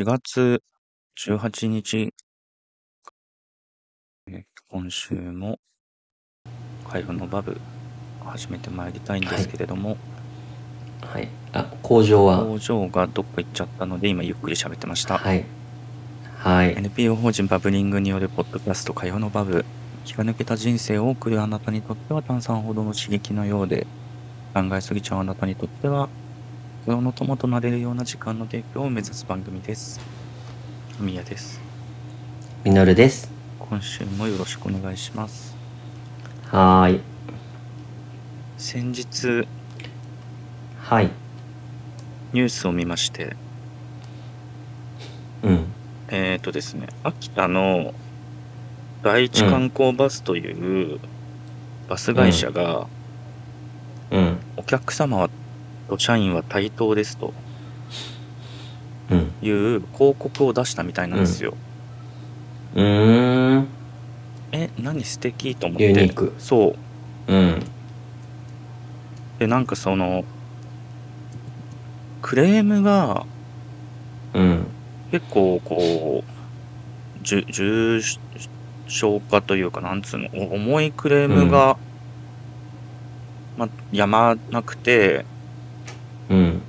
4月18日、今週も、開封のバブ、始めてまいりたいんですけれども、はい。あ、工場は？工場がどっか行っちゃったので、今ゆっくり喋ってました。はい。はい。NPO 法人バブリングによるポッドキャスト、火曜のバブ、気が抜けた人生を送るあなたにとっては炭酸ほどの刺激のようで、考えすぎちゃうあなたにとっては、心の友となれるような時間の提供を目指す番組です。みやです。みのるです。今週もよろしくお願いします。はーい。先日、はい。ニュースを見まして、うん。えーとですね、秋田の第一観光バスというバス会社が、うん。お客様はと社員は対等ですとうん。いう広告を出したみたいなんですよ。うーん。え、何素敵と思って。ユニークそう。うん。で、なんかその、クレームがうん。結構こう、重重症化というか、なんつうの、お重いクレームが、ま、やまなくて、うん。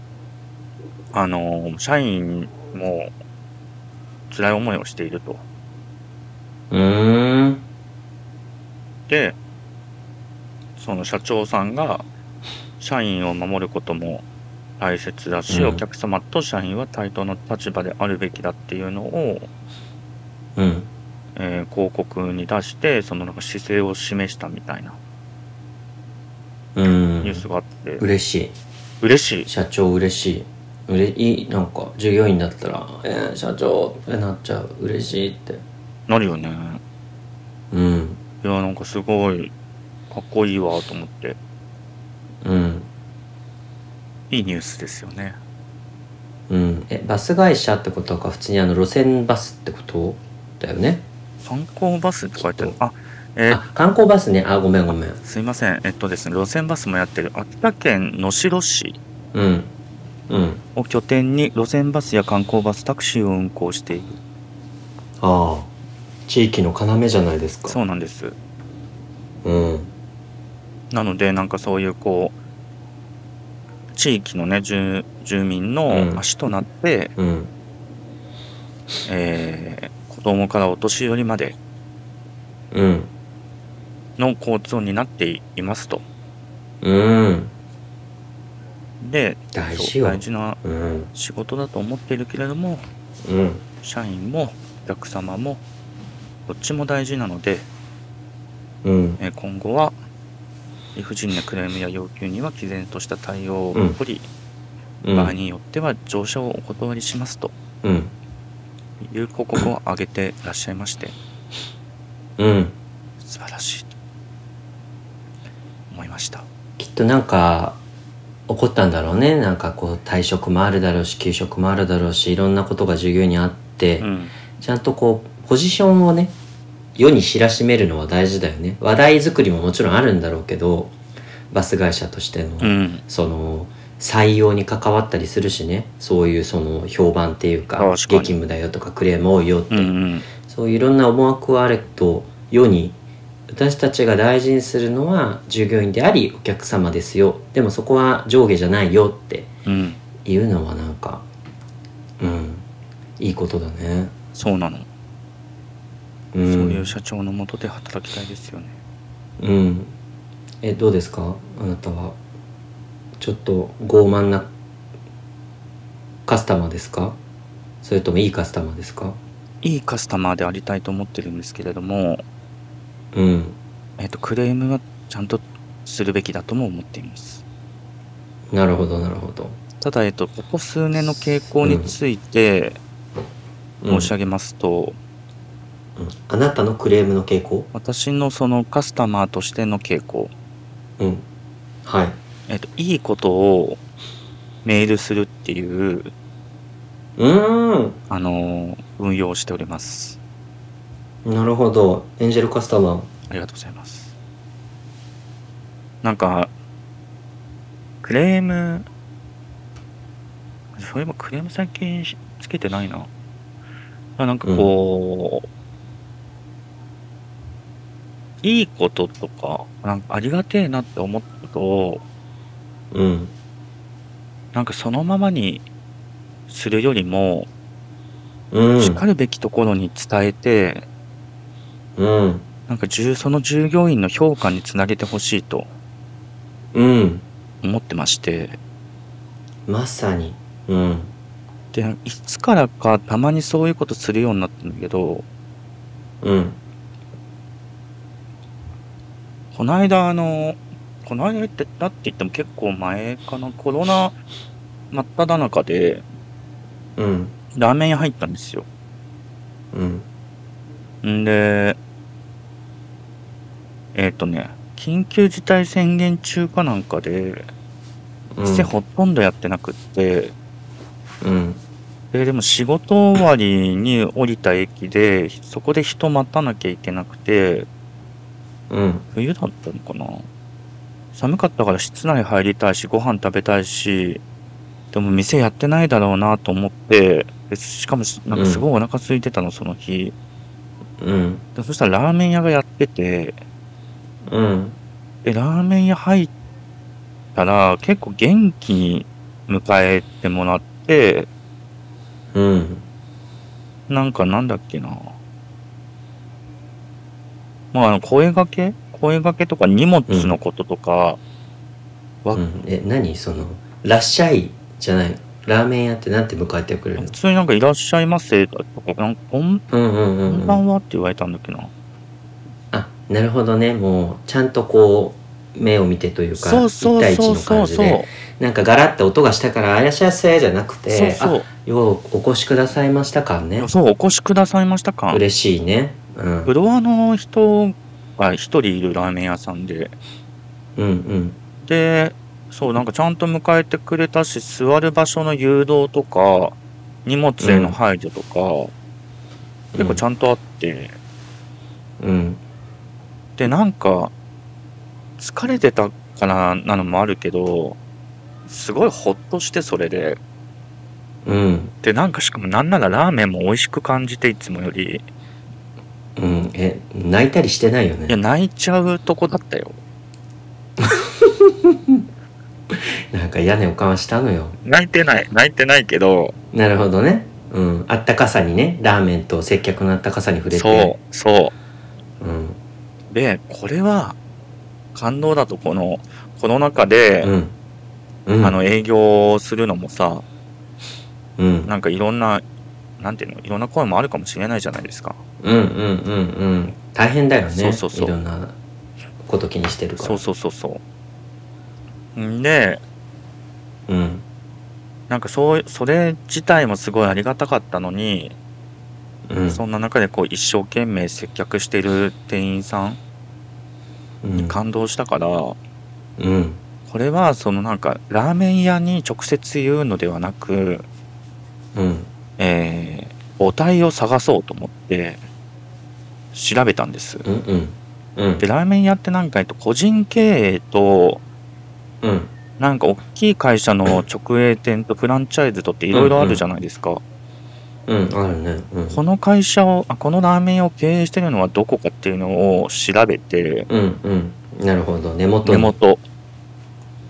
あの、社員も辛い思いをしていると。うーん。で、その社長さんが、社員を守ることも大切だし、うんお客様と社員は対等の立場であるべきだっていうのを、うん。えー広告に出して、そのなんか姿勢を示したみたいなうん。ニュースがあって、嬉しい。嬉しい。社長嬉しい。うれいい、なんか、従業員だったら、えー、社長ってなっちゃう。嬉しいって。なるよね。うん。いや、なんかすごい、かっこいいわと思って、うん。いいニュースですよね。うん。え、バス会社ってことか、普通にあの、路線バスってこと？だよね。観光バスって書いてある。あ、えーあ、観光バスね。あ、ごめんごめん。すいません。えっとですね、路線バスもやってる秋田県能代市うん。うん。を拠点に路線バスや観光バス、タクシーを運行している。ああ。地域の要じゃないですか。そうなんです。うん。なので、なんかそういうこう、地域のね、住住民うのん足となって、うん。えー子供からお年寄りまでうん。の交通になっていますと。うん。で、大事よ。大事なうん。仕事だと思っているけれども、うん。社員もお客様もどっちも大事なので、うん。えー今後は理不尽なクレームや要求には毅然とした対応を取り、うん。場合によっては乗車をお断りしますとうん。いう広告を上げていらっしゃいましてうん。素晴らしいましたきっとなんか、怒ったんだろうね。なんかこう、退職もあるだろうし、休職もあるだろうし、いろんなことが従業員にあって、うんちゃんとこう、ポジションをね、世に知らしめるのは大事だよね。話題作りももちろんあるんだろうけど、バス会社としての、うんその、採用に関わったりするしね。そういうその評判っていうか、激務だよとかクレーム多いよって、うんうんそういういろんな思惑はあると、世に、私たちが大事にするのは従業員でありお客様ですよ。でもそこは上下じゃないよってうんいうのはなんか、うん、いいことだね。そうなの、う。そうんいう社長のもとで働きたいですよねうん。え、どうですか？あなたは。ちょっと傲慢なカスタマーですか？それともいいカスタマーですか？いいカスタマーでありたいと思ってるんですけれども、うん。えっとクレームはちゃんとするべきだとも思っていますなるほど、なるほど。ただ、えっと、ここ数年の傾向についてうん申し上げますと、うんあなたのクレームの傾向？私のそのカスタマーとしての傾向、うん。はい。えっと、いいことをメールするっていう、うーん。あの、運用をしております。なるほど。エンジェルカスタマー。ありがとうございます。なんか、クレーム、そういえばクレーム最近しつけてないな。なんかこう、いいこととか、なんかありがてえなって思ったことを、うんなんかそのままにするよりも、うんしかるべきところに伝えて、うん。なんか従その従業員の評価につなげてほしいとうん。思ってまして、まさに。うん。で、いつからかたまにそういうことするようになったんだけど、うん。この間あの、この間って、だって言っても結構前かな、コロナ真っ只中で、うん。ラーメン屋入ったんですよ。うん。んで、えっ、とね、緊急事態宣言中かなんかで、うん。店ほとんどやってなくって、うん。で、でも仕事終わりに降りた駅で、そこで人待たなきゃいけなくて、うん。冬だったのかな。寒かったから室内入りたいし、ご飯食べたいし、でも店やってないだろうなと思って、でしかもしなんかすごいお腹空いてたの、その日。うん。でそしたらラーメン屋がやってて、うん。で、ラーメン屋入ったら結構元気に迎えてもらって、うん。なんかなんだっけな。まあ、あの、声掛け？声掛けとか荷物のこととか、わうん。え何？その「らっしゃい」じゃないラーメン屋ってなんて迎えてくれるの？普通になんかいらっしゃいませとか、なんかこん、うんうんこうんん。うんばんはって言われたんだっけな。あなるほどね。もうちゃんとこう目を見てというかそうそう一対一の。感じで。なんかガラッて音がしたから「あいらっしゃいませ」じゃなくてそうそう。あようお越しくださいました感ね。そう、お越しくださいましたか嬉しいね。うん。フロアの人が一人いるラーメン屋さんで、うんうん。で、そう、なんかちゃんと迎えてくれたし、座る場所の誘導とか、荷物への配慮とか、結構ちゃんとあって、うんで、なんか、疲れてたからなのもあるけど、すごいほっとしてそれで、うん。で、なんかしかもなんならラーメンも美味しく感じていつもより、うん。え泣いたりしてないよいや、ね泣いちゃうとこだったよ。なんか屋根をかわしたのよ。泣いてない、泣いてないけど、なるほどね。うん。あったかさにねラーメンと接客のあったかさに触れて。そう、そう。うんで、これは感動だと、このコロナ禍で、うん。うん。あの営業するのもさ、うん。なんかいろんな、なんていうの、いろんな声もあるかもしれないじゃないですか。うんうんうんうん。大変だよね。そうそうそう。いろんなこと気にしてるから。そうそうそうそう。んで、うん。なんかそう、それ自体もすごいありがたかったのに、うん。そんな中でこう一生懸命接客してる店員さんうん。に感動したから、うん。これはそのなんかラーメン屋に直接言うのではなく、うん。えー母体を探そうと思って調べたんです。うんうん。うん。で、ラーメン屋ってなんかえっと個人経営と、うん。なんか大きい会社の直営店とフランチャイズとっていろいろあるじゃないですか。うんあるね。うん。この会社をあ、このラーメン屋を経営してるのはどこかっていうのを調べて、うんうん。なるほど。根元に。根元。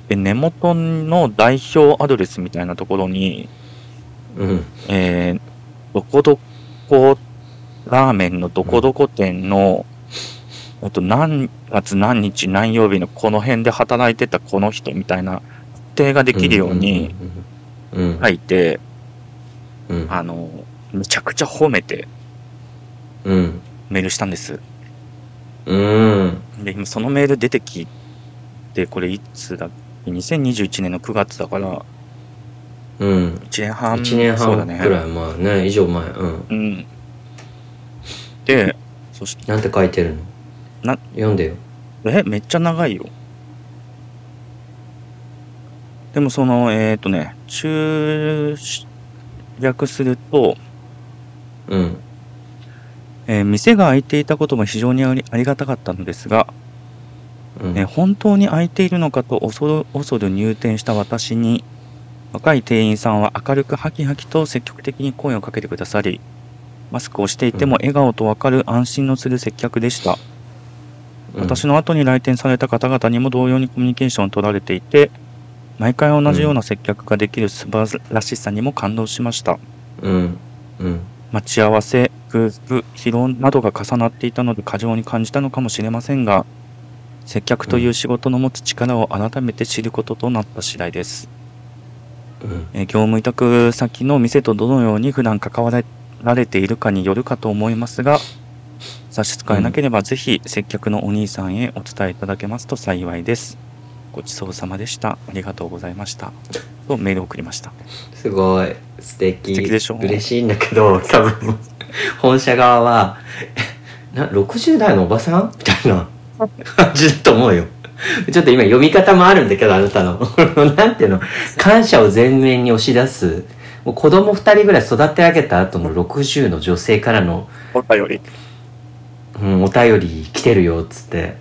で、根元の代表アドレスみたいなところに、うん。えー、どこどこラーメンのどこどこ店の、あと何月何日何曜日のこの辺で働いてたこの人みたいな特定ができるようにうんうん。うん。書いて、うんあの、めちゃくちゃ褒めてうんメールしたんです。うんで、今そのメール出てきて、これいつだっけ ?2021 年の9月だから、うん1年半。1年そうだね。半ぐらい前ね以上前うんうん。で、そして、なんて書いてるの？な読んでよえ、めっちゃ長いよ。でもその、えっ、とね、中略すると、うん。えー店が開いていたことも非常にありがたかったのですが、うん。えー本当に開いているのかと恐る恐る入店した私に、若い店員さんは明るくハキハキと積極的に声をかけてくださり、マスクをしていても笑顔とわかる安心のする接客でした。私の後に来店された方々にも同様にコミュニケーションを取られていて、毎回同じような接客ができる素晴らしさにも感動しました。うんうん待ち合わせ、空腹、疲労などが重なっていたので過剰に感じたのかもしれませんが、接客という仕事の持つ力を改めて知ることとなった次第です。うんえー業務委託先の店とどのように普段関わられているかによるかと思いますが、差し支えなければぜひ接客のお兄さんへお伝えいただけますと幸いです。ごちそうさまでした。ありがとうございました。とメールを送りました。すごい。素敵。素敵でしょ？嬉しいんだけど多分。本社側はえな60代のおばさん？みたいな。感じだと思うよ。ちょっと今読み方もあるんだけどあなたの。なんていうの？感謝を前面に押し出す。もう子供2人ぐらい育て上げた後の60の女性からの、お便り。うん、お便り来てるよっつって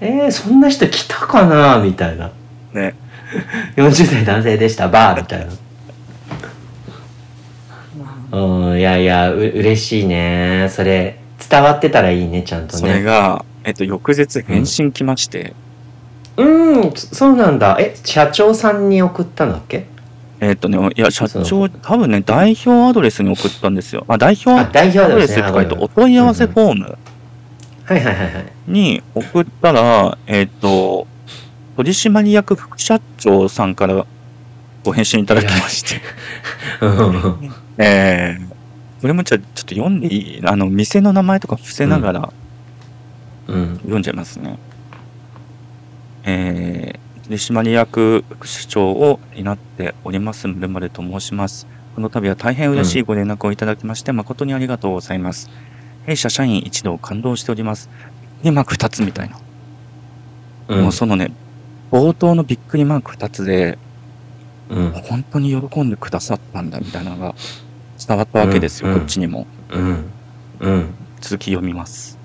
えー、そんな人来たかな？みたいな。ね。40代男性でしたバーみたいな。うんいやいやう嬉しいね。それ伝わってたらいいねちゃんとそれねが、えっと、翌日返信来まして、うんそうなんだ。え社長さんに送ったんだっけ？えっとね、いや、社そ長、多分ね、代表アドレスに送ったんですよ。あ、代表あ代表アドレだですねスって書いて、あお問い合わせフォーム。はいはいはいはいに送ったら、えっと、取締役副社長さんからご返信いただきまして、うんえー、これもじゃあちょっと読んでいい？あの、店の名前とか伏せながらうん読んじゃいますね。えー、取締役副社長を担っております、むるまると申します。この度は大変嬉しいご連絡をいただきまして、誠にありがとうございます。弊社社員一同感動しております。りマーク2つみたいな。うん。もうそのね、冒頭のびっくりマーク2つで、うん。本当に喜んでくださったんだみたいなのが伝わったわけですよ、うん。こっちにも。うん。うん。続き読みます。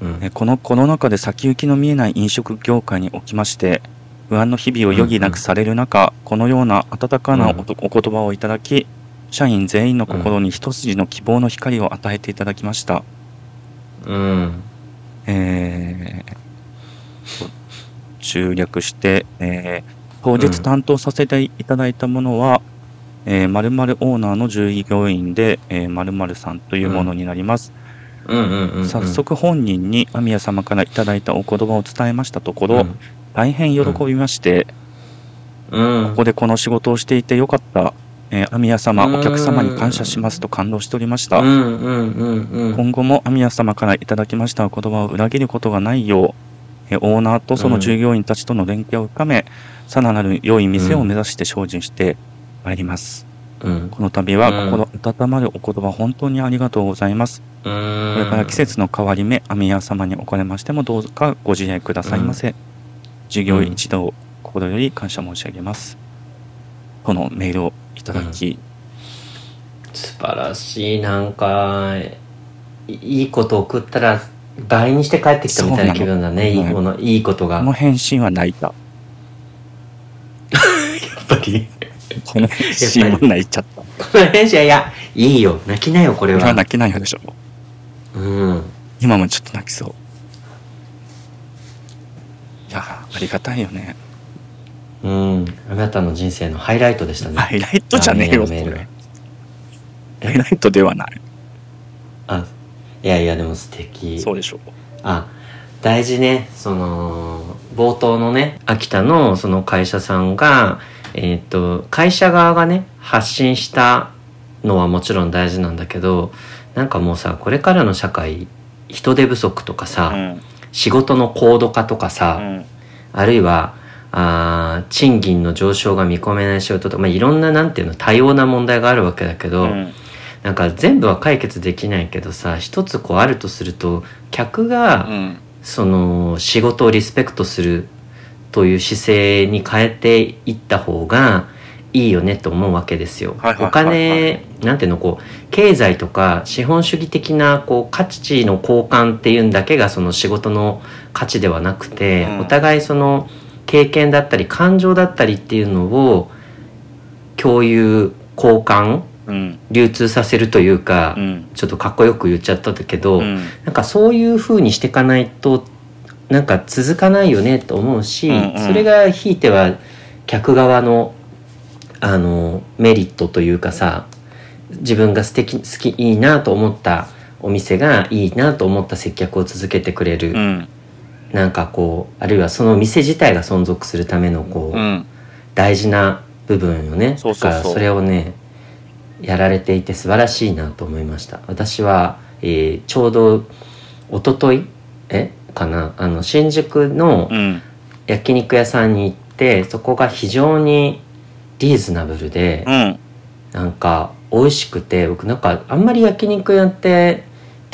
うん。えこのコロナ禍で先行きの見えない飲食業界におきまして、不安の日々を余儀なくされる中、このような温かなお言葉をいただき、社員全員の心に一筋の希望の光を与えていただきました。うんえー、集略して、えー当日担当させていただいたものは、えー、〇〇オーナーの従業員で、えー、〇〇さんというものになります。うんうんうんうん早速本人に阿宮様からいただいたお言葉を伝えましたところ、うん。大変喜びまして、うん。ここでこの仕事をしていてよかった、えー、阿宮様、うんお客様に感謝しますと感動しておりました。うんうんうんうん今後も阿宮様からいただきましたお言葉を裏切ることがないよう、えーオーナーとその従業員たちとの連携を深め、さらなる良い店を目指して精進してまいります。うんこの度はうん心温まるお言葉本当にありがとうございます。ここれから季節の変わり目、阿宮様におかれましてもどうかご自愛くださいませ。授業員一同、心より感謝申し上げます。このメールをいただき、素晴らしいなんかいいいこと送ったら倍にして帰ってきたみたいな気分だねいいものいいことがこの返信は泣いた。やっぱりこの返信は泣いちゃった。この返信はいやいいよ泣きなよこれは泣けないよでしょ。うん今もちょっと泣きそう。いや、ありがたいよね。うんあなたの人生のハイライトでしたねハイライトじゃねえよ、これ。ハイライトではない。あいやいやでも素敵そうでしょう。あ大事ねその冒頭のね秋田のその会社さんがえっ、と会社側がね発信したのはもちろん大事なんだけどなんかもうさこれからの社会人手不足とかさ、うん。仕事の高度化とかうさ、ん。あるいはあー賃金の上昇が見込めない仕事とか、まあ、いろんななんていうの多様な問題があるわけだけど、うん。なんか全部は解決できないけどさ一つこうあるとすると客が、うん。その仕事をリスペクトするという姿勢に変えていった方がいいよねと思うわけですよ。お金なんていうのこう経済とか資本主義的なこう価値の交換っていうんだけがその仕事の価値ではなくて、うんお互いその経験だったり感情だったりっていうのを共有交換うん。流通させるというか、うん。ちょっとかっこよく言っちゃったけど、うん。なんかそういう風にしていかないとなんか続かないよねと思うし、うんうん。それがひいては客側のあのメリットというかさ自分が素敵好きいいなと思ったお店がいいなと思った接客を続けてくれる、うんなんかこうあるいはその店自体が存続するためのこう、うん。大事な部分よね。だからそれをねやられていて素晴らしいなと思いました。私は、えーちょうど一昨日えかな？あの新宿のうん。焼肉屋さんに行ってそこが非常にリーズナブルで、うん。なんか美味しくて僕なんかあんまり焼肉屋って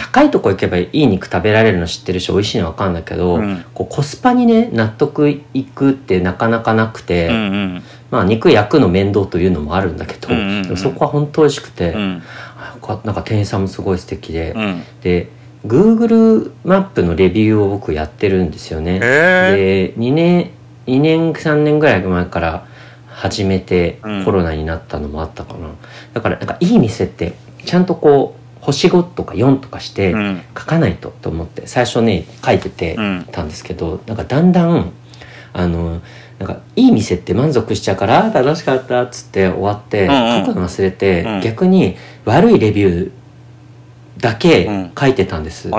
高いとこ行けばいい肉食べられるの知ってるし美味しいの分かるんだけど、うん。こうコスパにね納得いくってなかなかなくて、うんうん。まあ肉焼くの面倒というのもあるんだけど、うんうんそこは本当美味しくて、うん。なんか店員さんもすごい素敵で、うん。で Google マップのレビューを僕やってるんですよね。へで2年2年3年ぐらい前から始めてうん。コロナになったのもあったかな、だからなんかいい店ってちゃんとこう星5とか4とかして書かないとと思って最初ね書いててうんたんですけどなんかだんだんあのなんかいい店って満足しちゃうから楽しかったっつって終わって書くの忘れて、うん。逆に悪いレビューだけ書いてたんです。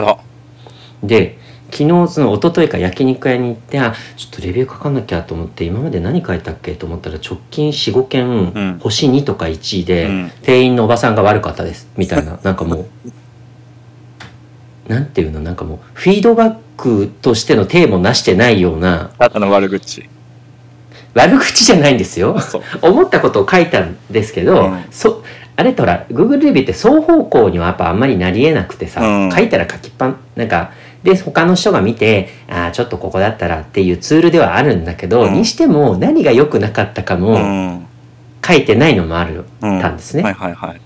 で昨日その一昨日か焼肉屋に行ってあちょっとレビュー書かなきゃと思って今まで何書いたっけ？と思ったら直近45件、うん。星2とか1位で、うん。店員のおばさんが悪かったです。みたいな。なんかもうなんていうの？なんかもうフィードバックとしての体もなしてないようなの悪口。悪口じゃないんですよ。思ったことを書いたんですけど、うん。そあれとほら Google レビューって双方向にはやっぱあんまりなりえなくてさ、うん。書いたら書きっぱんなんかで他の人が見てああちょっとここだったらっていうツールではあるんだけど、うん。にしても何が良くなかったかうもん。書いてないのもある、うんたんですね。はいはいはい。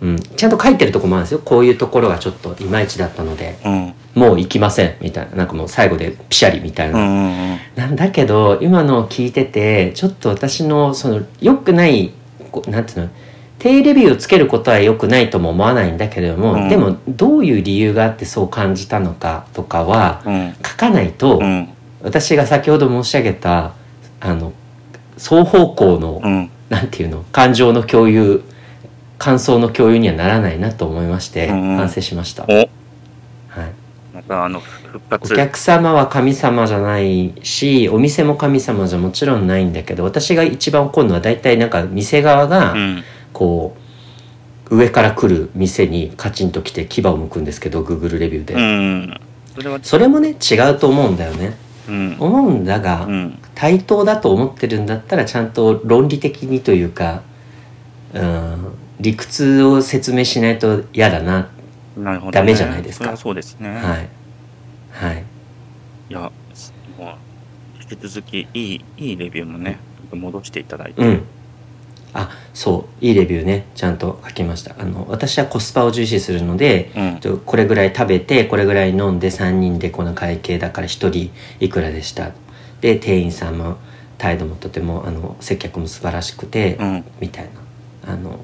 うん、ちゃんと書いてるとこもあるんですよ。こういうところがちょっといまいちだったのでうん。もう行きませんみたいな。なんかもう最後でピシャリみたいな、うんうんなんだけど今のを聞いててちょっと私のその良くないなんていうの低レビューをつけることは良くないとも思わないんだけれども、うん。でもどういう理由があってそう感じたのかとかはうん。書かないと、うん。私が先ほど申し上げたあの双方向の、うん。なんていうの感情の共有感想の共有にはならないなと思いまして、うん反省しました、お。はい、お活。客様は神様じゃないしお店も神様じゃもちろんないんだけど私が一番怒るのは大体なんか店側がうんこう上から来る店にカチンと来て牙を向くんですけど Google レビューで、うん。それはそれもね違うと思うんだよね。うん。思うんだが、うん。対等だと思ってるんだったらちゃんと論理的にというかうん理屈を説明しないと嫌だな、なるほどね。ダメじゃないですか。そうですね。はい。はい。いやもう引き続きいいいいレビューもね戻していただいて。うんあそういいレビューねちゃんと書きました。あの私はコスパを重視するのでうん。とこれぐらい食べてこれぐらい飲んで3人でこの会計だから1人いくらでした？で店員さんも態度もとてもあの接客も素晴らしくて、うん。みたいな。あの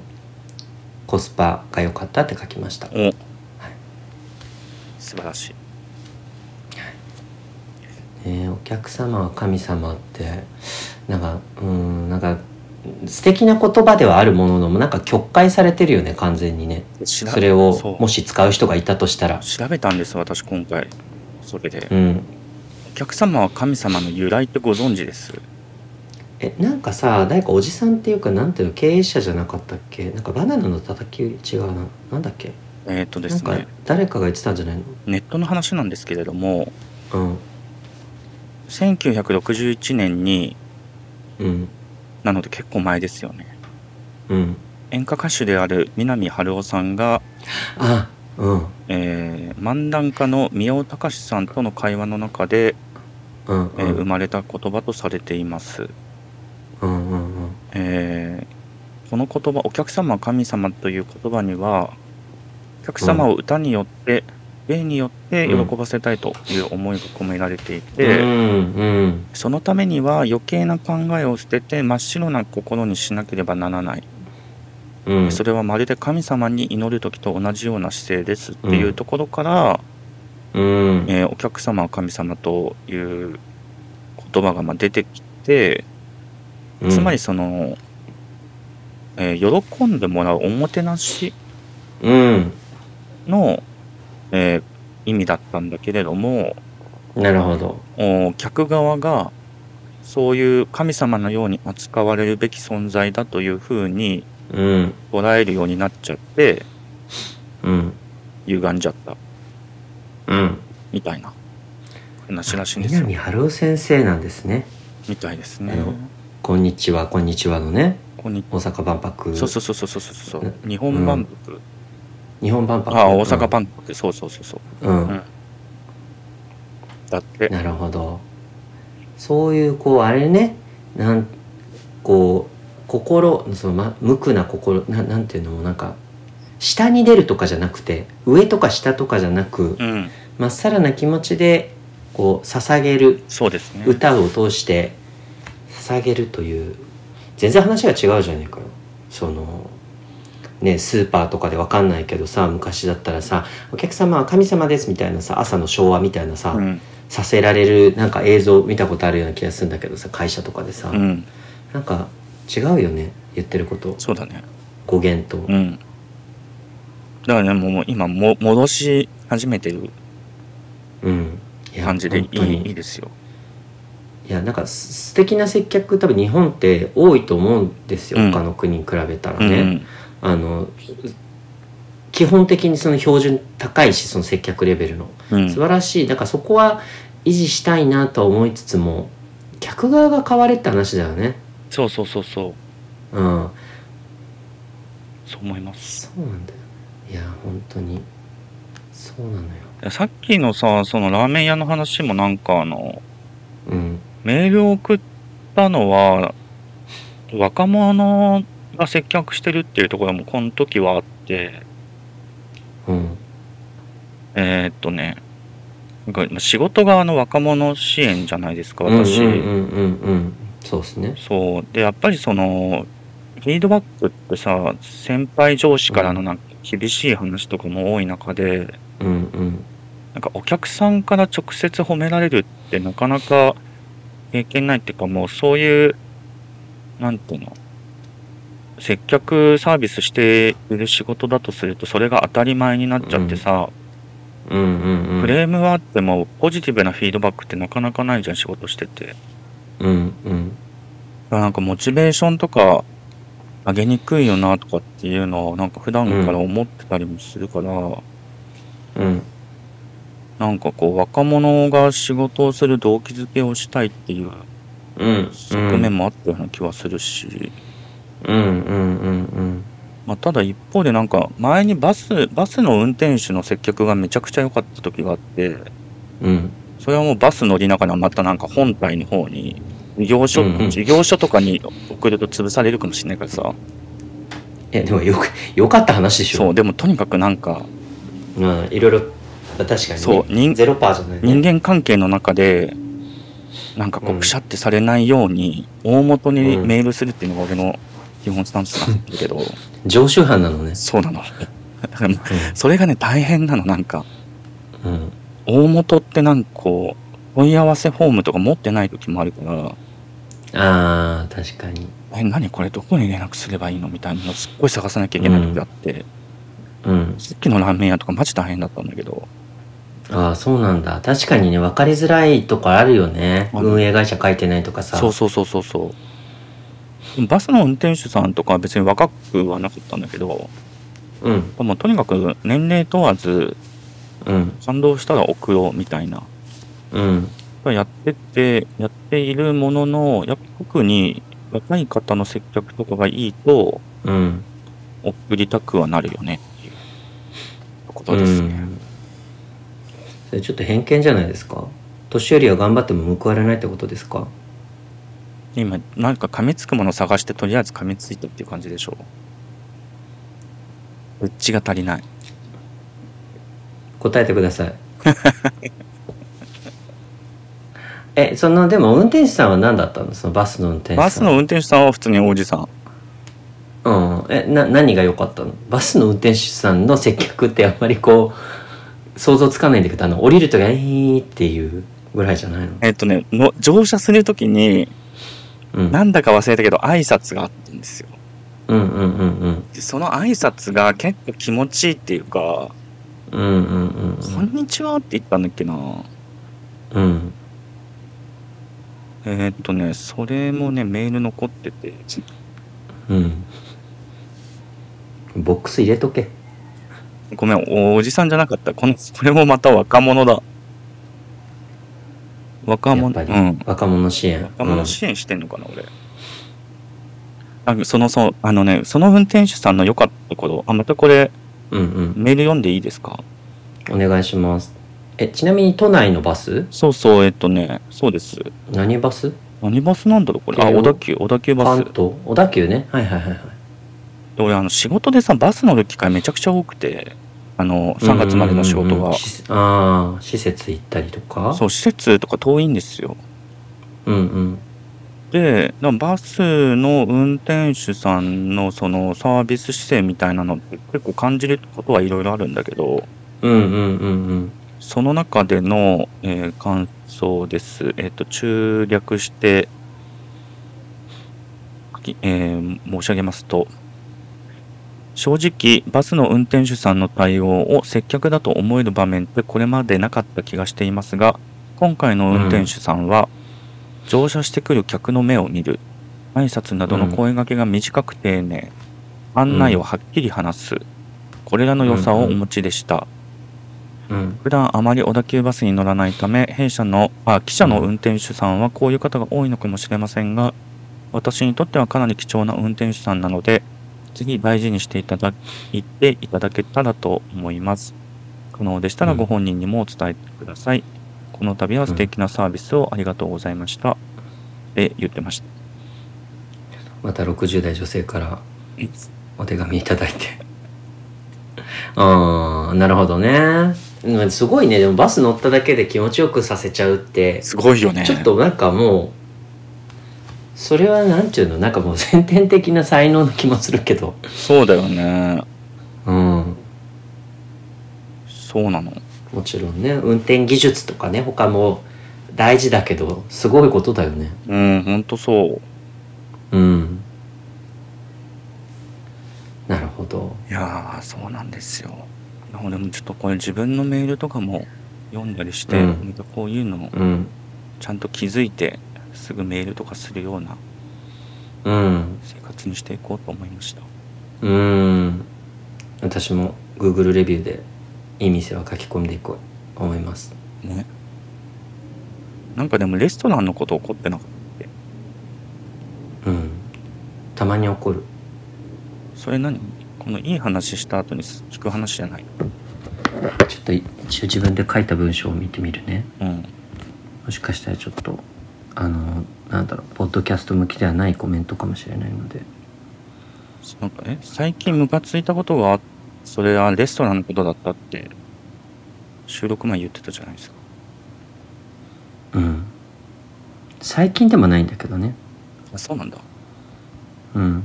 コスパが良かったって書きました。お。素晴らしい。えーお客様は神様ってなんかうんなんか素敵な言葉ではあるもののもなんか曲解されてるよね完全にね。それをもし使う人がいたとしたら。調べたんです私今回。それで。うん。お客様は神様の由来ってご存知です？えなんかさ誰かおじさんっていうかなんていうの経営者じゃなかったっけ？なんかバナナの叩き違うななんだっけ？えっ、とですね。誰かが言ってたんじゃないの？ネットの話なんですけれどもうん。1961年にうんなので結構前ですよね。うん。演歌歌手である南春夫さんが、あうん。えー漫談家の宮尾隆さんとの会話の中で、うんえー生まれた言葉とされています、うんうんうん。えーこの言葉「お客様は神様」という言葉にはお客様を歌によって芸によって喜ばせたいという思いが込められていて、うんうん。そのためには余計な考えを捨てて真っ白な心にしなければならない。うん。それはまるで神様に祈る時と同じような姿勢ですっていうところから、うん。えーお客様は神様という言葉がまあ出てきて、つまりその、えー喜んでもらうおもてなしうん。の、えー意味だったんだけれどもなるほど。お客側がそういう神様のように扱われるべき存在だというふうにうん。捉えるようになっちゃってうん。歪んじゃった。うん。みたいな。話らしいんですよ。南春夫先生なんですね。みたいですね。あの「こんにちはこんにちは」のね。大阪万博。そうそうそうそうそうそう。ね日本万博、日本万博。あ大阪万博、そうそうそうそう。うん、うん。だって。なるほど。そういうこうあれね。なんこう心その、ま、無垢な心ななんていうのもなんか下に出るとかじゃなくて上とか下とかじゃなくうん。まっさらな気持ちでこう捧げるそうですね。歌を通して捧げるという全然話が違うじゃねえかよ。そのねスーパーとかでわかんないけどさ昔だったらさ「お客様は神様です」みたいなさ朝の昭和みたいなさ、うん。させられるなんか映像見たことあるような気がするんだけどさ会社とかでさ、うん。なんか違うよね言ってること。そうだね。語源と。うん。だからねもう今も戻し始めてる感じでい本当に。いいいですよ。いやなんかす素敵な接客多分日本って多いと思うんですよ、うん。他の国に比べたらね、うんあの基本的にその標準高いしその接客レベルの。うん。素晴らしい。だからそこは維持したいなとは思いつつも客側が変われって話だよね。そうそうそうそう。うん。そう思います。そうなんだよ。いや本当に。そうなのよ。さっきのさそのラーメン屋の話もなんかあのうん。メールを送ったのは若者が接客してるっていうところもこの時はあって。うん。えーっとねなんか仕事側の若者支援じゃないですか私、うんうんうん。そうですね。そう。でやっぱりそのフィードバックってさ先輩上司からのなんか厳しい話とかも多い中でうんうん。なんかお客さんから直接褒められるってなかなか経験ないっていうかもうそういうなんていうの接客サービスしている仕事だとするとそれが当たり前になっちゃってさ、うん。うん。うん。クレームはあってもポジティブなフィードバックってなかなかないじゃん仕事してて。うん。うん。らなんかモチベーションとか上げにくいよなとかっていうのをなんか普段から思ってたりもするから、うん。なんかこう若者が仕事をする動機づけをしたいっていううん。側面もあったような気はするし、うんうんうんうんまあ、ただ一方でなんか前にバスバスの運転手の接客がめちゃくちゃ良かった時があってうん。それはもうバス乗りながらまたなんか本体の方に事業所、うんうん。事業所とかに送ると潰されるかもしれないからさ。いやでもよくよかった話でしょ。そうでもとにかくなんかうんいろいろ確かにね。そう人ゼロパーじゃないね。人間関係の中でなんかこうん。うくしゃってされないように大元にうん。メールするっていうのが俺の基本スタンスなんだけど。常習犯なのね。そうなの。だからもうそれがね大変なのなんか。うん、うん、大元ってなんかこう問い合わせフォームとか持ってない時もあるから。あー確かに。え何これどこに連絡すればいいの？みたいなのすっごい探さなきゃいけない時があって、うん。さっきのラーメン屋とかマジ大変だったんだけど。ああそうなんだ。確かにね分かりづらいとこあるよね。運営会社書いてないとかさ。そうそうそうそうそうバスの運転手さんとかは別に若くはなかったんだけどうん。もうとにかく年齢問わずうん。感動したら送ろうみたいな。うん。やっててやっているもののやっぱ特に若い方の接客とかがいいとうん。送りたくはなるよねっていうところうですね、ん。それちょっと偏見じゃないですか？年寄りは頑張っても報われないってことですか？今なんか噛みつくものを探してとりあえず噛みついたっていう感じでしょう。うっちが足りない。答えてください。えそのでも運転手さんは何だったの？そのバスの運転手さん。バスの運転手さんは普通におじさん。うん。あえな何が良かったの？バスの運転手さんの接客ってあんまりこう想像つかないんだけどあの降りるときは「えー」っていうぐらいじゃないの？えっとね、の乗車するときに、うんなんだか忘れたけど挨拶があったんですよ。うんうんうんうんでその挨拶が結構気持ちいいっていうか、うんうんうんこんにちはって言ったんだっけな。うんえーっとね、それもね、メール残ってて、うんボックス入れとけごめん、おおじさんじゃなかった。この、これもまた若者だ。若者、うん。若者支援。若者支援してんのかな、俺。あその、そう、あのね、その運転手さんの良かったところ、あ、またこれ、うんうん。メール読んでいいですか？お願いします。えちなみに都内のバス？そうそう、えっとね、そうです。何バス？何バスなんだろうこれ？あ、小田急、小田急バス。関東？小田急ね。はいはいはいはい。で俺、あの、仕事でさ、バス乗る機会めちゃくちゃ多くて、あの、3月までの仕事がうんうんうん。しああ施設行ったりとか？そう、施設とか遠いんですよ。うんうんで、バスの運転手さんのそのサービス姿勢みたいなのって結構感じることはいろいろあるんだけど、うんうんうんうんその中での、えー感想です。えっ、と、中略して、きえー申し上げますと、正直、バスの運転手さんの対応を接客だと思える場面ってこれまでなかった気がしていますが、今回の運転手さんは、乗車してくる客の目を見る、挨拶などの声掛けが短く丁寧、案内をはっきり話す、これらの良さをお持ちでした。うん。普段あまり小田急バスに乗らないため、弊社の、あ、記者の運転手さんはこういう方が多いのかもしれませんが、私にとってはかなり貴重な運転手さんなので、次大事にしていただいていただけたらと思います。可能でしたらうんご本人にもお伝えください。この度は素敵なサービスをありがとうございました。って言ってました。また60代女性からお手紙いただいて ああなるほどねうんすごいねでもバス乗っただけで気持ちよくさせちゃうってすごいよね。ちょっとなんかもうそれはなんていうの？なんかもう先天的な才能な気もするけど。そうだよね。うん。そうなの？もちろんね。運転技術とかね他も大事だけどすごいことだよね。うん、ほんとそう。うん。なるほど。いやー、そうなんですよ。俺もちょっとこれ自分のメールとかも読んだりして、うん。こういうのちゃんと気づいて、すぐメールとかするようなうん。生活にしていこうと思いました。うーん。私も Google レビューでいい店は書き込んでいこう思います。ね。なんかでもレストランのこと怒ってなかったっうん。たまに怒る。けそれ何？このいい話した後に聞く話じゃない？ちょっと一応自分で書いた文章を見てみるね。うん。もしかしたらちょっとあのなんだろうポッドキャスト向きではないコメントかもしれないのでなんかえ最近ムカついたことがあそれはレストランのことだったって収録前言ってたじゃないですか。うん最近でもないんだけどねあ、そうなんだ。うん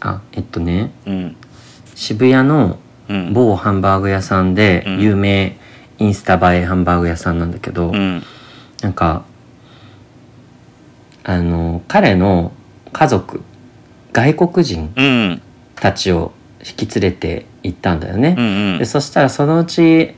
あえっとねうん。渋谷のうん。某ハンバーグ屋さんでうん有名インスタ映えハンバーグ屋さんなんだけど、うん。なんかあの彼の家族外国人うん。たちを引き連れて行ったんだよねう、ん。うんで。そしたらそのうち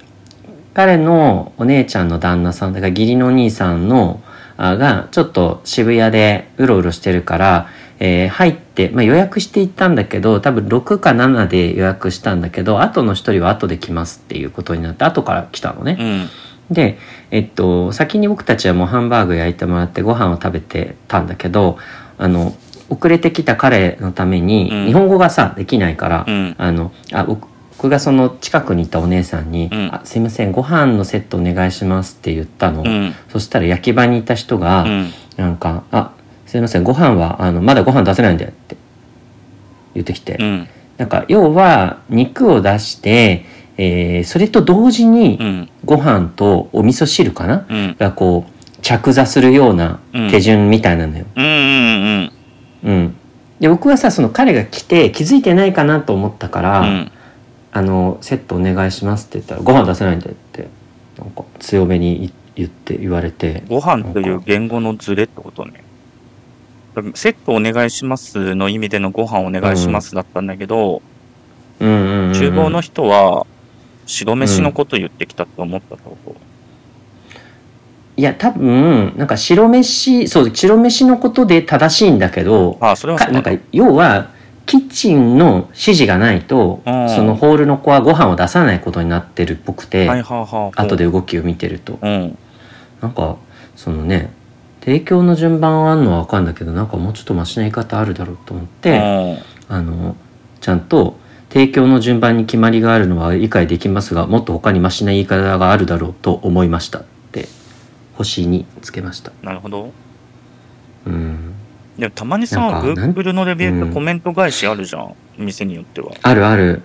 彼のお姉ちゃんの旦那さんだから義理のお兄さんのあがちょっと渋谷でうろうろしてるから、えー入って、まあ、予約して行ったんだけど多分6か7で予約したんだけど後の1人は後で来ますっていうことになって後から来たのね。うん。で、えっと、先に僕たちはもうハンバーグ焼いてもらってご飯を食べてたんだけど、あの、遅れてきた彼のために、うん日本語がさ、できないから、うんあの、あ、僕僕がその近くにいたお姉さんに、うんあすいません、ご飯のセットお願いしますって言ったの。うん。そしたら焼き場にいた人が、うん。なんか、あ、すいません、ご飯は、あの、まだご飯出せないんでって言ってきて、うん。なんか、要は、肉を出して、えーそれと同時に、うん。ご飯とお味噌汁かな、うん。がこう着座するような手順みたいなのよ。うん。うん。うん。で僕はさその彼が来て気づいてないかなと思ったから「うんあのセットお願いします」って言ったら「ご飯出せないんで」ってなんか強めに言って言われてご飯という言語のズレってことね。セットお願いしますの意味でのご飯お願いしますだったんだけど、うんうんうんうん厨房の人は白飯のこと言ってきたって思ったってこ。と、いや多分なんか白飯そう白飯のことで正しいんだけどああ、それはなんか要はキッチンの指示がないとうん。そのホールの子はご飯を出さないことになってるっぽくて、はいはいはい。後で動きを見てると。うん。なんかそのね提供の順番はあるのは分かるんだけどなんかもうちょっとマシな言い方あるだろうと思って、あのちゃんと提供の順番に決まりがあるのは理解できますがもっと他にマシな言い方があるだろうと思いましたって星につけましたなるほど。うんでもたまにさ、Google のレビューっうんてコメント返しあるじゃん。店によっては。あるある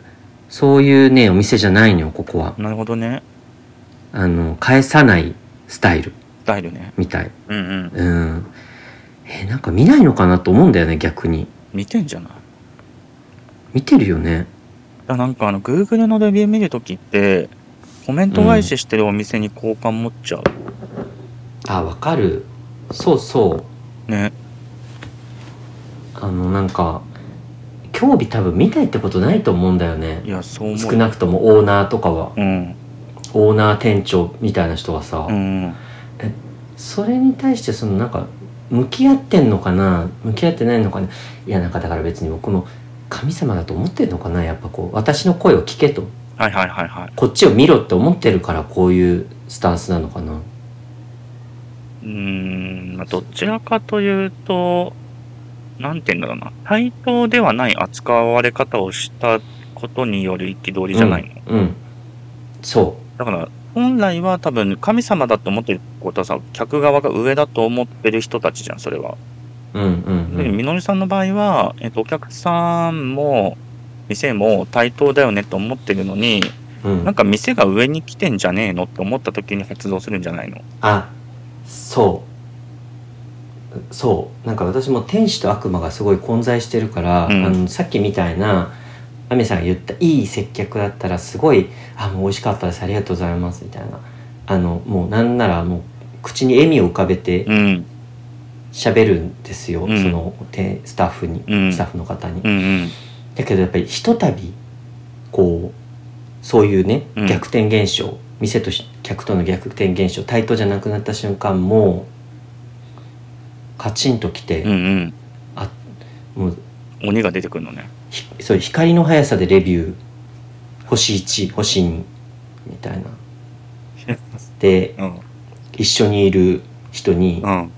そういうねお店じゃないのよここはなるほどね。あの返さないスタイルスタイルね。みたいうんうん。うんえなんか見ないのかなと思うんだよね逆に見てんじゃない？見てるよねだなんかあの Google のレビュー見るときって、コメント返ししてるお店に好感持っちゃう。あわかるそうそうね。あのなんか興味多分見たいってことないと思うんだよねいや、そう思う。少なくともオーナーとかはうん。オーナー店長みたいな人はさ、うん。それに対してそのなんか向き合ってんのかな？向き合ってないのかな？いやなんかだから別に僕も神様だと思ってんのかな？やっぱこう私の声を聞けとはいはいはいはい。こっちを見ろって思ってるからこういうスタンスなのかな？うーん、まあ、どちらかというと、なんて言うんだろうな。対等ではない扱われ方をしたことによる憤りじゃないの？うん、うんそだから、本来は多分神様だと思ってることはさ、客側が上だと思ってる人たちじゃん、それは。ううんうん。で、うんみのりさんの場合は、えっと、お客さんも、店も対等だよねって思ってるのに、うん。なんか店が上に来てんじゃねえのって思った時に発動するんじゃないの？あそう。そう。なんか私も天使と悪魔がすごい混在してるから、うん。あのさっきみたいなアメさんが言ったいい接客だったらすごい「あもう美味しかったです。ありがとうございます」みたいな。あのもうなんならもう口に笑みを浮かべてうん。喋るんですよ、うんそのてスタッフに、うんスタッフの方に。うんうん。だけどやっぱりひとたびこうそういうねうん逆転現象、店とし客との逆転現象対等じゃなくなった瞬間もカチンときて、うんうん。もう鬼が出てくるのね。ひそう光の速さでレビュー星1星2みたいな でうん。一緒にいる人にうん。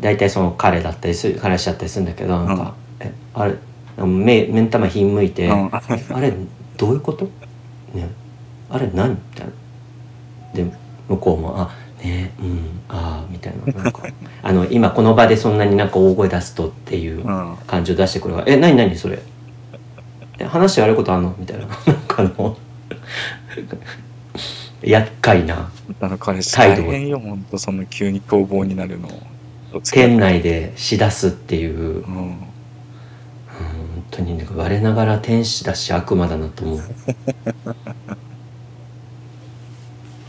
大体その彼だったりする彼氏だったりするんだけどなんか「えあれ目目ん玉ひんむいて、うん。あれどういうこと？ね。あれ何？みたいな。で向こうも「あねうんああ」みたいな。なんか あの今この場でそんなになんか大声出すとっていううん。感じを出してくるから「え何何それ？え話悪いことあんの?」みたいな。なんかあの厄介な態度。大変よ、ほんと、その急に逃亡になるの。店内でしだすっていう、うん、うん。本当になんか我ながら天使だし悪魔だなと思う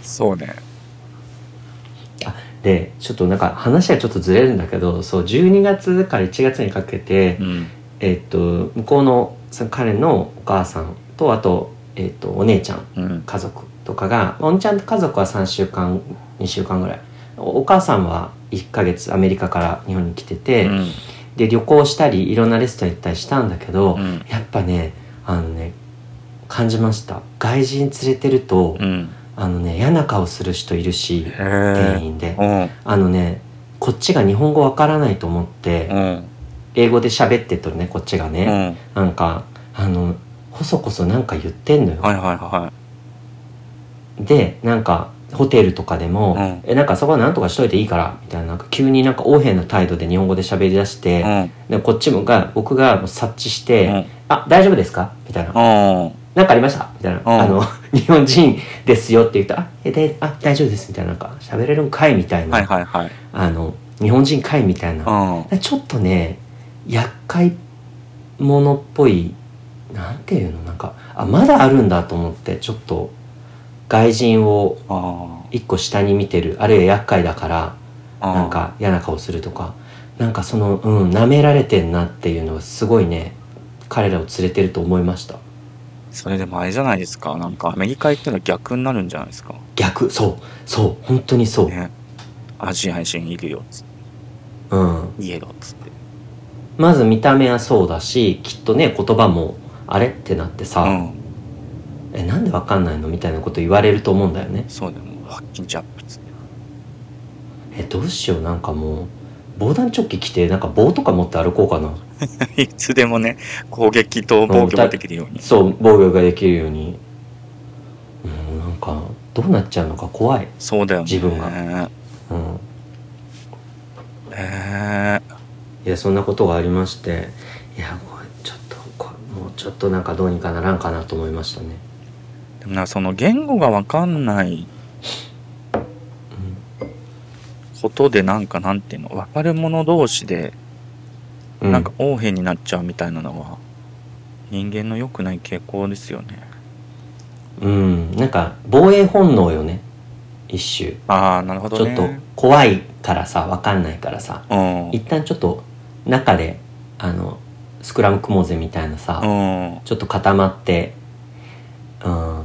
そうね。でちょっとなんか話はちょっとずれるんだけどそう12月から1月にかけて、うん。えっと向こうのその彼のお母さんとあと,、えっとお姉ちゃんうん。家族とかがお姉ちゃんと家族は3週間2週間ぐらいおお母さんは1ヶ月アメリカから日本に来てて、うん。で旅行したりいろんなレストラン行ったりしたんだけど、うん。やっぱねあのね感じました外人連れてると、うん。あのね嫌な顔する人いるし。店員でうん。あのねこっちが日本語わからないと思って、うん。英語で喋ってとねこっちがうね、ん。なんかあのこそこそなんか言ってんのよ、はいはいはでなんかホテルとかでも「うんえなんかそこはなんとかしといていいから」みたいななんか急になんか横柄な態度で日本語で喋り出しい。て、うん。でこっちもが僕が察知して「うんあ大丈夫ですか?」みたいなうん。「なんかありました?」みたいな「うんあの 日本人ですよ」って言うと「あえであ大丈夫です」みたいななんか喋れるんかい？みたいな、はいはいはい。あの日本人かい？みたいな、うん。ちょっとね厄介っものっぽいなんていうの？なんかあまだあるんだと思ってちょっと外人をあ一個下に見てるあるいは厄介だからあ。なんか嫌な顔するとかなんかそのうん舐められてんなっていうのがすごいね彼らを連れてると思いましたそれでもあれじゃないですか。なんかアメリカ行ったら逆になるんじゃないですか。逆そうそう本当にそう、ね。アジア人いるよ、つって。うんイエロー、つって。まず見た目はそうだしきっとね言葉もあれってなってさ、うん。えなんでわかんないの？みたいなこと言われると思うんだよねそうだよ。もうハッキンジャップ、つって。えどうしよう？なんかもう防弾チョッキ着てなんか棒とか持って歩こうかな いつでもね、攻撃と防御ができるように。そう防御ができるようにうんなんかどうなっちゃうのか怖いそうだよね。自分がが。うんえいやそんなことがありましていやちょっともうちょっとなんかどうにかならんかなと思いましたねー、でもな、その言語がわかんないことでなんかなんていうの、わかる者同士で、うんなんか横柄になっちゃうみたいなのは、人間の良くない傾向ですよね。うんなんか防衛本能よね一種ああ、なるほどね。ちょっと怖いからさわかんないからさうん。一旦ちょっと中であのスクラム組もうぜみたいなさ、うん。ちょっと固まってうん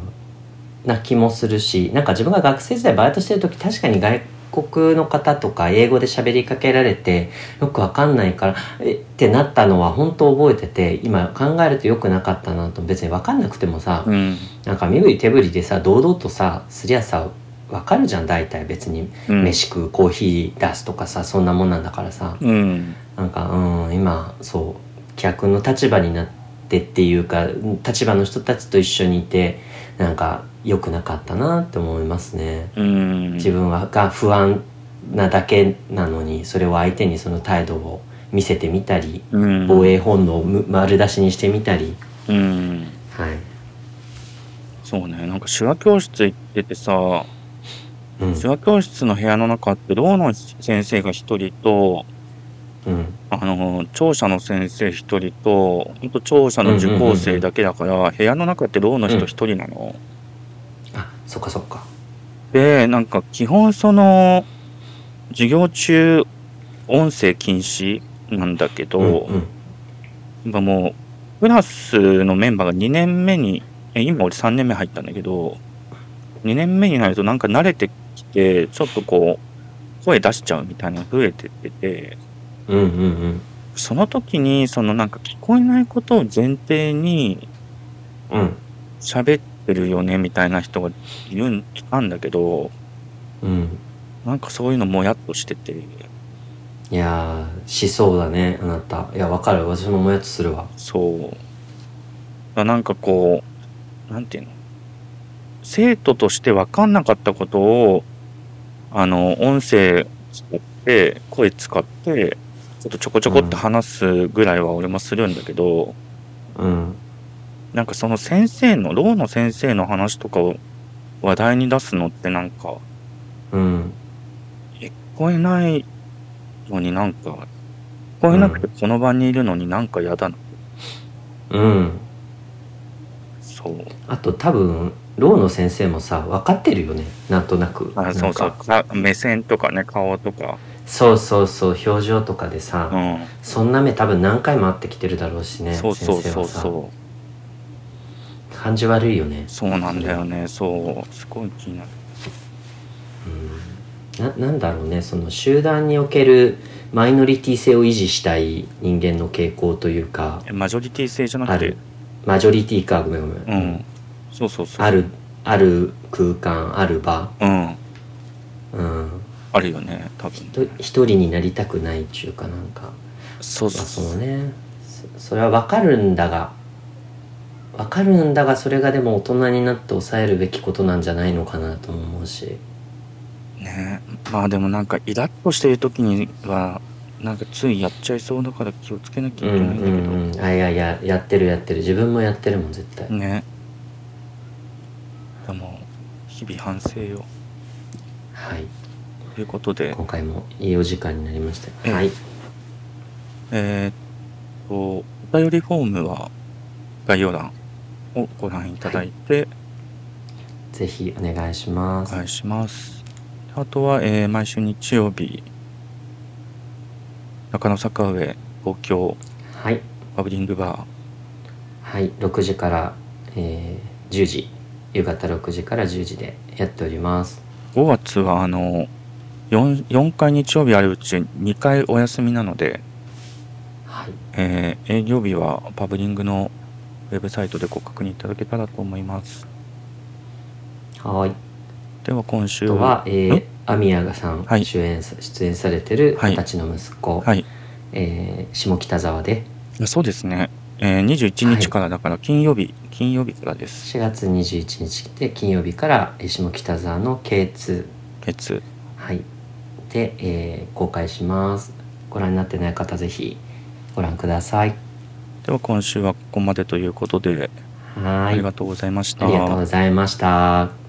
な気もするしなんか自分が学生時代バイトしてる時確かに外国の方とか英語で喋りかけられてよくわかんないからえってなったのは本当覚えてて今考えるとよくなかったなと別にわかんなくてもさ、うん。なんか身振り手振りでさ堂々とさすりゃさわかるじゃん大体別にうん。飯食うコーヒー出すとかさそんなもんなんだからさうん。なんかうん今そう客の立場になってっていうか立場の人たちと一緒にいてなんか良くなかったなって思いますねうん。自分はが不安なだけなのにそれを相手にその態度を見せてみたりうん。防衛本能をむ丸出しにしてみたりうん。はい、そうね。なんか手話教室行っててさ、うん手話教室の部屋の中って、ろうの先生が一人と、うんあの、聴者の先生一人と、ほんと聴者の受講生だけだから、部屋の中ってろうの人一人なの？あそっかそっか。で、なんか基本その、授業中、音声禁止なんだけど、うんうん。今もう、クラスのメンバーが2年目に、え今俺3年目入ったんだけど、2年目になるとなんか慣れてきて、ちょっとこう、声出しちゃうみたいなのが増えてってて、うんうんうん。その時に、そのなんか聞こえないことを前提にうん。喋ってるよねみたいな人がいるん、いたんだけど、うん。なんかそういうのもやっとしてて、いやーしそうだねあなた。いやわかる。私ももやっとするわ。そう。だなんかこう、なんていうの？生徒として分かんなかったことを、あの、音声使って、声使って、ちょっとちょこちょこって話すぐらいは俺もするんだけど、うんなんかその先生の、ろうの先生の話とかを話題に出すのってなんか、うん。聞こえないのになんか、聞こえなくてこの場にいるのになんか嫌だな。うん。そう。あと多分ローの先生もさ分かってるよね。なんとなく。あそうそう。目線とかね顔とか。そうそうそう表情とかでさ、うん。そんな目多分何回も会ってきてるだろうしねそうそうそう先生はさ。そう感じ悪いよね。そうなんだよね。そうすごい気になる。ななんだろうね。その集団におけるマイノリティ性を維持したい人間の傾向というかえマジョリティ性じゃなくて？ある。マジョリティかごめんごめん、うん。そうそうそうあるある空間ある場。うん。うん。あるよね多分。と一人になりたくないっていうかなんか。そうまあそそうのね。そそれは分かるんだが分かるんだがそれがでも大人になって抑えるべきことなんじゃないのかなとも思うし。ね。まあでもなんかイラッとしてる時にはなんかついやっちゃいそうだから気をつけなきゃいけないんだけど、うんうんうん。あいやいややってるやってる。自分もやってるもん絶対、ね。でも日々反省よはい。ということで。今回もいいお時間になりましたええはい。えーっとお便りフォームは概要欄をご覧いただいてぜひお願いします。お願いします。あとは、えー毎週日曜日、中野坂上東京はい。バブリングバはい。6時から、えー10時。夕方6時から10時でやっております。ー。5月はあの、4, 4回日曜日あるうち2回お休みなので、はい。えー営業日はパブリングのウェブサイトでご確認いただけたらと思います。はい。では今週は、えーん、アミヤガさん、はい主演さ出演されてるはい二十歳の息子、はい。えー下北沢でそうですね。えー21日からだから金曜日、金曜日からです。4月21日で金曜日からえー下北沢の K2 月。はいで、えー公開しますご覧になってない方ぜひご覧くださいでは今週はここまでということで、はい。ありがとうございました。ありがとうございました